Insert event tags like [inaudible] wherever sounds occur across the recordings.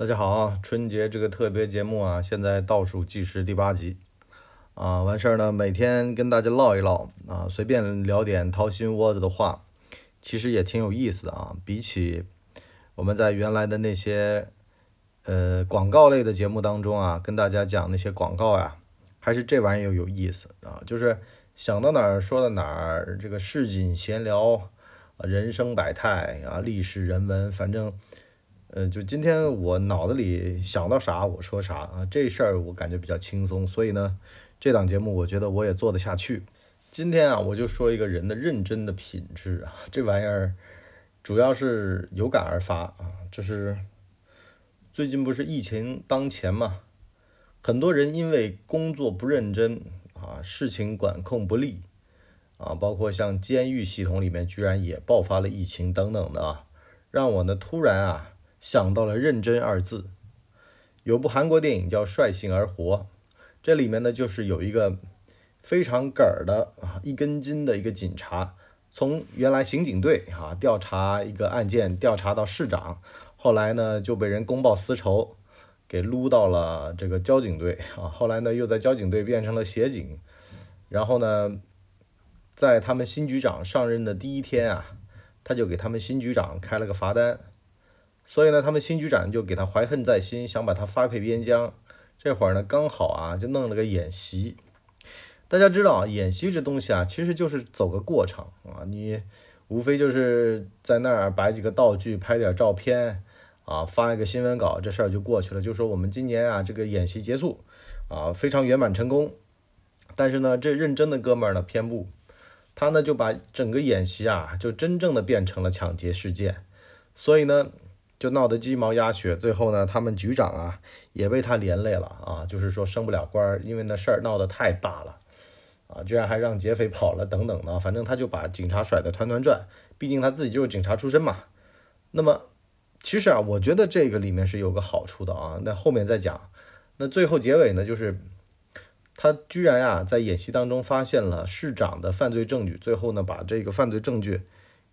大家好，春节这个特别节目啊，现在倒数计时第八集啊，完事儿呢，每天跟大家唠一唠啊，随便聊点掏心窝子的话，其实也挺有意思的啊。比起我们在原来的那些呃广告类的节目当中啊，跟大家讲那些广告呀，还是这玩意儿有意思啊，就是想到哪儿说到哪儿，这个市井闲聊，人生百态啊，历史人文，反正。呃，就今天我脑子里想到啥我说啥啊，这事儿我感觉比较轻松，所以呢，这档节目我觉得我也做得下去。今天啊，我就说一个人的认真的品质啊，这玩意儿主要是有感而发啊。就是最近不是疫情当前嘛，很多人因为工作不认真啊，事情管控不力啊，包括像监狱系统里面居然也爆发了疫情等等的啊，让我呢突然啊。想到了“认真”二字，有部韩国电影叫《率性而活》，这里面呢就是有一个非常梗儿的啊一根筋的一个警察，从原来刑警队啊调查一个案件，调查到市长，后来呢就被人公报私仇，给撸到了这个交警队啊，后来呢又在交警队变成了协警，然后呢，在他们新局长上任的第一天啊，他就给他们新局长开了个罚单。所以呢，他们新局长就给他怀恨在心，想把他发配边疆。这会儿呢，刚好啊，就弄了个演习。大家知道啊，演习这东西啊，其实就是走个过程啊。你无非就是在那儿摆几个道具，拍点照片啊，发一个新闻稿，这事儿就过去了。就说我们今年啊，这个演习结束啊，非常圆满成功。但是呢，这认真的哥们儿呢偏不，他呢就把整个演习啊，就真正的变成了抢劫事件。所以呢。就闹得鸡毛鸭血，最后呢，他们局长啊也被他连累了啊，就是说升不了官儿，因为那事儿闹得太大了啊，居然还让劫匪跑了等等的，反正他就把警察甩得团团转，毕竟他自己就是警察出身嘛。那么其实啊，我觉得这个里面是有个好处的啊，那后面再讲。那最后结尾呢，就是他居然啊在演习当中发现了市长的犯罪证据，最后呢把这个犯罪证据。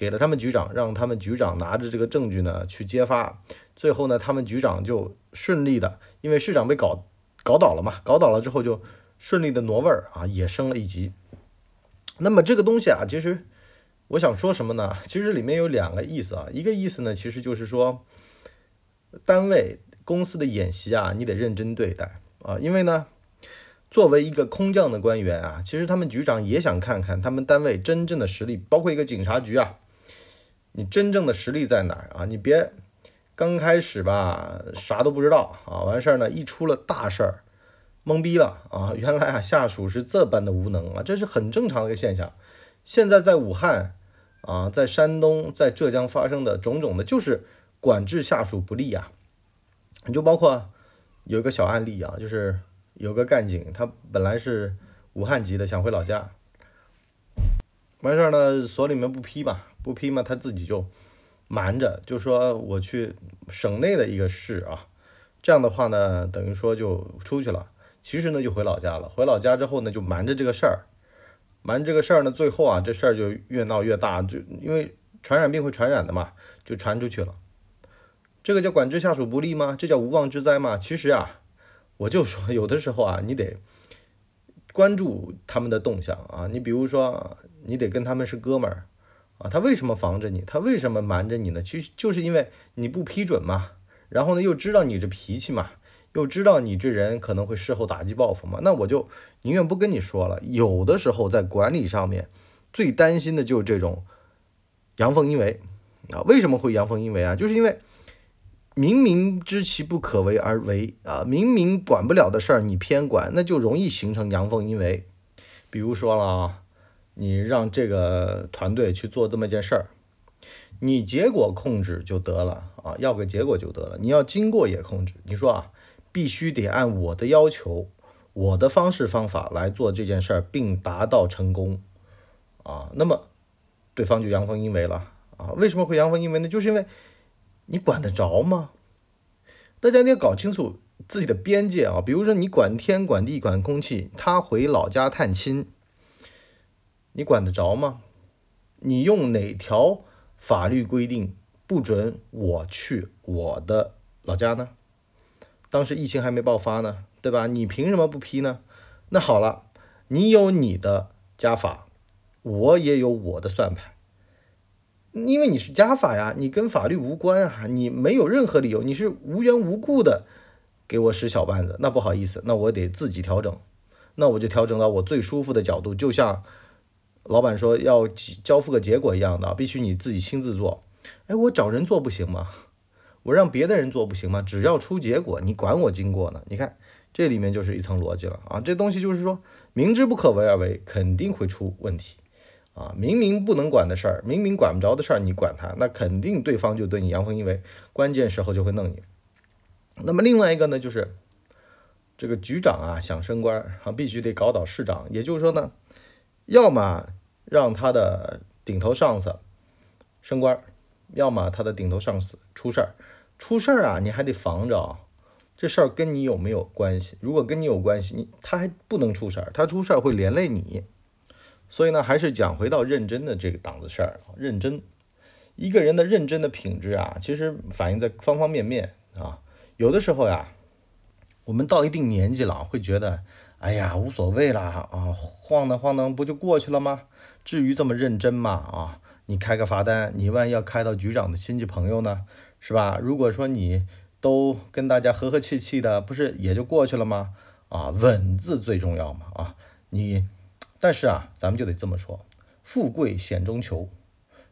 给了他们局长，让他们局长拿着这个证据呢去揭发，最后呢，他们局长就顺利的，因为市长被搞搞倒了嘛，搞倒了之后就顺利的挪位儿啊，也升了一级。那么这个东西啊，其实我想说什么呢？其实里面有两个意思啊，一个意思呢，其实就是说，单位公司的演习啊，你得认真对待啊，因为呢，作为一个空降的官员啊，其实他们局长也想看看他们单位真正的实力，包括一个警察局啊。你真正的实力在哪儿啊？你别刚开始吧，啥都不知道啊，完事儿呢，一出了大事儿，懵逼了啊！原来啊，下属是这般的无能啊，这是很正常的一个现象。现在在武汉啊，在山东、在浙江发生的种种的，就是管制下属不力啊。你就包括有一个小案例啊，就是有个干警，他本来是武汉籍的，想回老家，完事儿呢，所里面不批吧。不批嘛，他自己就瞒着，就说我去省内的一个市啊，这样的话呢，等于说就出去了。其实呢，就回老家了。回老家之后呢，就瞒着这个事儿，瞒这个事儿呢，最后啊，这事儿就越闹越大，就因为传染病会传染的嘛，就传出去了。这个叫管制下属不力吗？这叫无妄之灾吗？其实啊，我就说 [laughs] 有的时候啊，你得关注他们的动向啊，你比如说，你得跟他们是哥们儿。啊，他为什么防着你？他为什么瞒着你呢？其实就是因为你不批准嘛，然后呢又知道你这脾气嘛，又知道你这人可能会事后打击报复嘛，那我就宁愿不跟你说了。有的时候在管理上面，最担心的就是这种阳奉阴违啊。为什么会阳奉阴违啊？就是因为明明知其不可为而为啊，明明管不了的事儿你偏管，那就容易形成阳奉阴违。比如说了啊。你让这个团队去做这么一件事儿，你结果控制就得了啊，要个结果就得了。你要经过也控制，你说啊，必须得按我的要求、我的方式方法来做这件事儿，并达到成功啊。那么对方就阳奉阴违了啊。为什么会阳奉阴违呢？就是因为你管得着吗？大家你要搞清楚自己的边界啊。比如说你管天、管地、管空气，他回老家探亲。你管得着吗？你用哪条法律规定不准我去我的老家呢？当时疫情还没爆发呢，对吧？你凭什么不批呢？那好了，你有你的加法，我也有我的算盘。因为你是加法呀，你跟法律无关啊，你没有任何理由，你是无缘无故的给我使小绊子，那不好意思，那我得自己调整，那我就调整到我最舒服的角度，就像老板说要交付个结果一样的，必须你自己亲自做。哎，我找人做不行吗？我让别的人做不行吗？只要出结果，你管我经过呢？你看这里面就是一层逻辑了啊，这东西就是说明知不可为而为，肯定会出问题。啊，明明不能管的事儿，明明管不着的事儿，你管他，那肯定对方就对你阳奉阴违，关键时候就会弄你。那么另外一个呢，就是这个局长啊想升官啊，必须得搞倒市长，也就是说呢，要么让他的顶头上司升官，要么他的顶头上司出事儿。出事儿啊，你还得防着，这事儿跟你有没有关系？如果跟你有关系，你他还不能出事儿，他出事儿会连累你。所以呢，还是讲回到认真的这个档子事儿。认真，一个人的认真的品质啊，其实反映在方方面面啊。有的时候呀，我们到一定年纪了，会觉得，哎呀，无所谓啦啊，晃荡晃荡不就过去了吗？至于这么认真吗？啊，你开个罚单，你万一要开到局长的亲戚朋友呢，是吧？如果说你都跟大家和和气气的，不是也就过去了吗？啊，稳字最重要嘛啊，你。但是啊，咱们就得这么说，富贵险中求，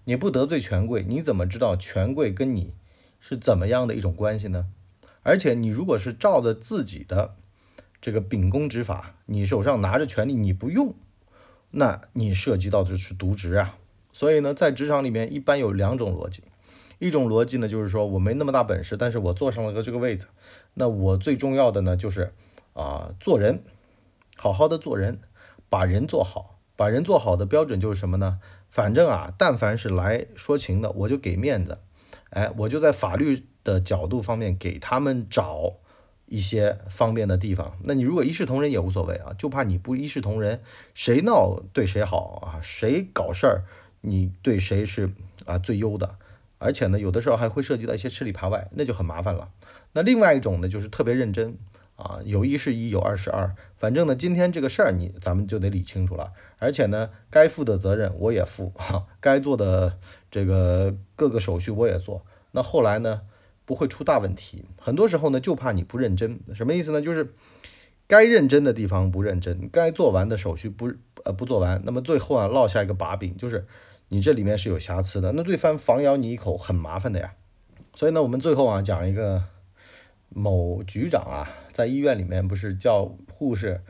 你不得罪权贵，你怎么知道权贵跟你是怎么样的一种关系呢？而且你如果是照着自己的这个秉公执法，你手上拿着权力你不用，那你涉及到的是渎职啊。所以呢，在职场里面一般有两种逻辑，一种逻辑呢就是说我没那么大本事，但是我坐上了个这个位子，那我最重要的呢就是啊做人，好好的做人。把人做好，把人做好的标准就是什么呢？反正啊，但凡是来说情的，我就给面子，哎，我就在法律的角度方面给他们找一些方便的地方。那你如果一视同仁也无所谓啊，就怕你不一视同仁，谁闹对谁好啊，谁搞事儿你对谁是啊最优的，而且呢，有的时候还会涉及到一些吃里扒外，那就很麻烦了。那另外一种呢，就是特别认真。啊，有一是一，有二是二，反正呢，今天这个事儿你咱们就得理清楚了。而且呢，该负的责任我也负，哈，该做的这个各个手续我也做。那后来呢，不会出大问题。很多时候呢，就怕你不认真，什么意思呢？就是该认真的地方不认真，该做完的手续不呃不做完，那么最后啊落下一个把柄，就是你这里面是有瑕疵的，那对方反咬你一口，很麻烦的呀。所以呢，我们最后啊讲一个。某局长啊，在医院里面不是叫护士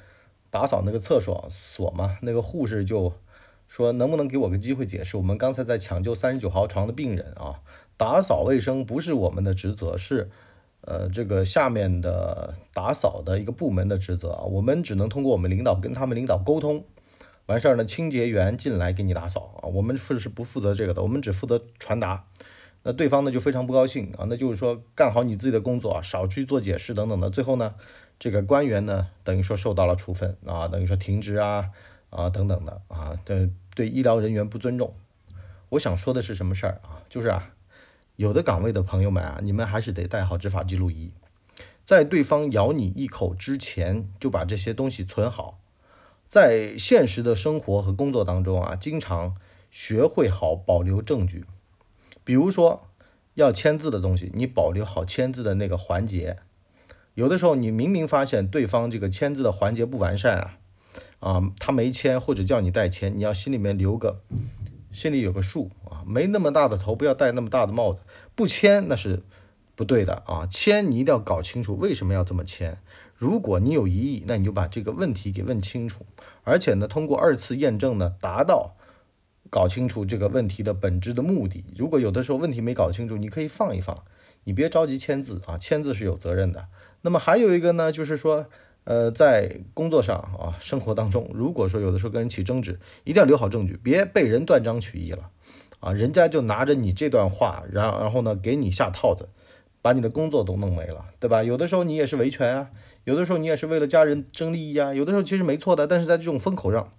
打扫那个厕所所吗？那个护士就说：“能不能给我个机会解释？我们刚才在抢救三十九号床的病人啊，打扫卫生不是我们的职责，是呃这个下面的打扫的一个部门的职责啊。我们只能通过我们领导跟他们领导沟通，完事儿呢，清洁员进来给你打扫啊。我们是是不负责这个的，我们只负责传达。”那对方呢就非常不高兴啊，那就是说干好你自己的工作，少去做解释等等的。最后呢，这个官员呢等于说受到了处分啊，等于说停职啊啊等等的啊，对对医疗人员不尊重。我想说的是什么事儿啊？就是啊，有的岗位的朋友们啊，你们还是得带好执法记录仪，在对方咬你一口之前就把这些东西存好。在现实的生活和工作当中啊，经常学会好保留证据。比如说要签字的东西，你保留好签字的那个环节。有的时候你明明发现对方这个签字的环节不完善啊，啊，他没签或者叫你代签，你要心里面留个，心里有个数啊，没那么大的头，不要戴那么大的帽子。不签那是不对的啊，签你一定要搞清楚为什么要这么签。如果你有疑义，那你就把这个问题给问清楚，而且呢，通过二次验证呢，达到。搞清楚这个问题的本质的目的。如果有的时候问题没搞清楚，你可以放一放，你别着急签字啊，签字是有责任的。那么还有一个呢，就是说，呃，在工作上啊，生活当中，如果说有的时候跟人起争执，一定要留好证据，别被人断章取义了啊，人家就拿着你这段话，然然后呢给你下套子，把你的工作都弄没了，对吧？有的时候你也是维权啊，有的时候你也是为了家人争利益啊，有的时候其实没错的，但是在这种风口上。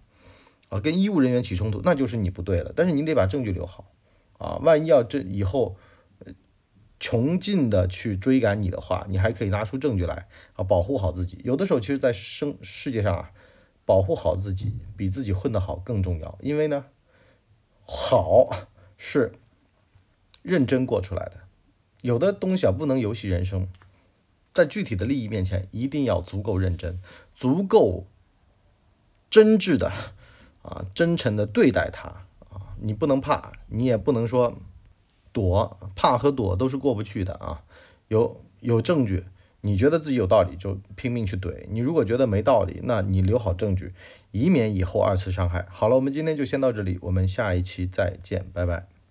啊，跟医务人员起冲突，那就是你不对了。但是你得把证据留好，啊，万一要这以后穷尽的去追赶你的话，你还可以拿出证据来啊，保护好自己。有的时候，其实，在生世界上啊，保护好自己比自己混得好更重要。因为呢，好是认真过出来的。有的东西啊，不能游戏人生，在具体的利益面前，一定要足够认真，足够真挚的啊，真诚的对待它啊。你不能怕，你也不能说。躲怕和躲都是过不去的啊！有有证据，你觉得自己有道理就拼命去怼；你如果觉得没道理，那你留好证据，以免以后二次伤害。好了，我们今天就先到这里，我们下一期再见，拜拜。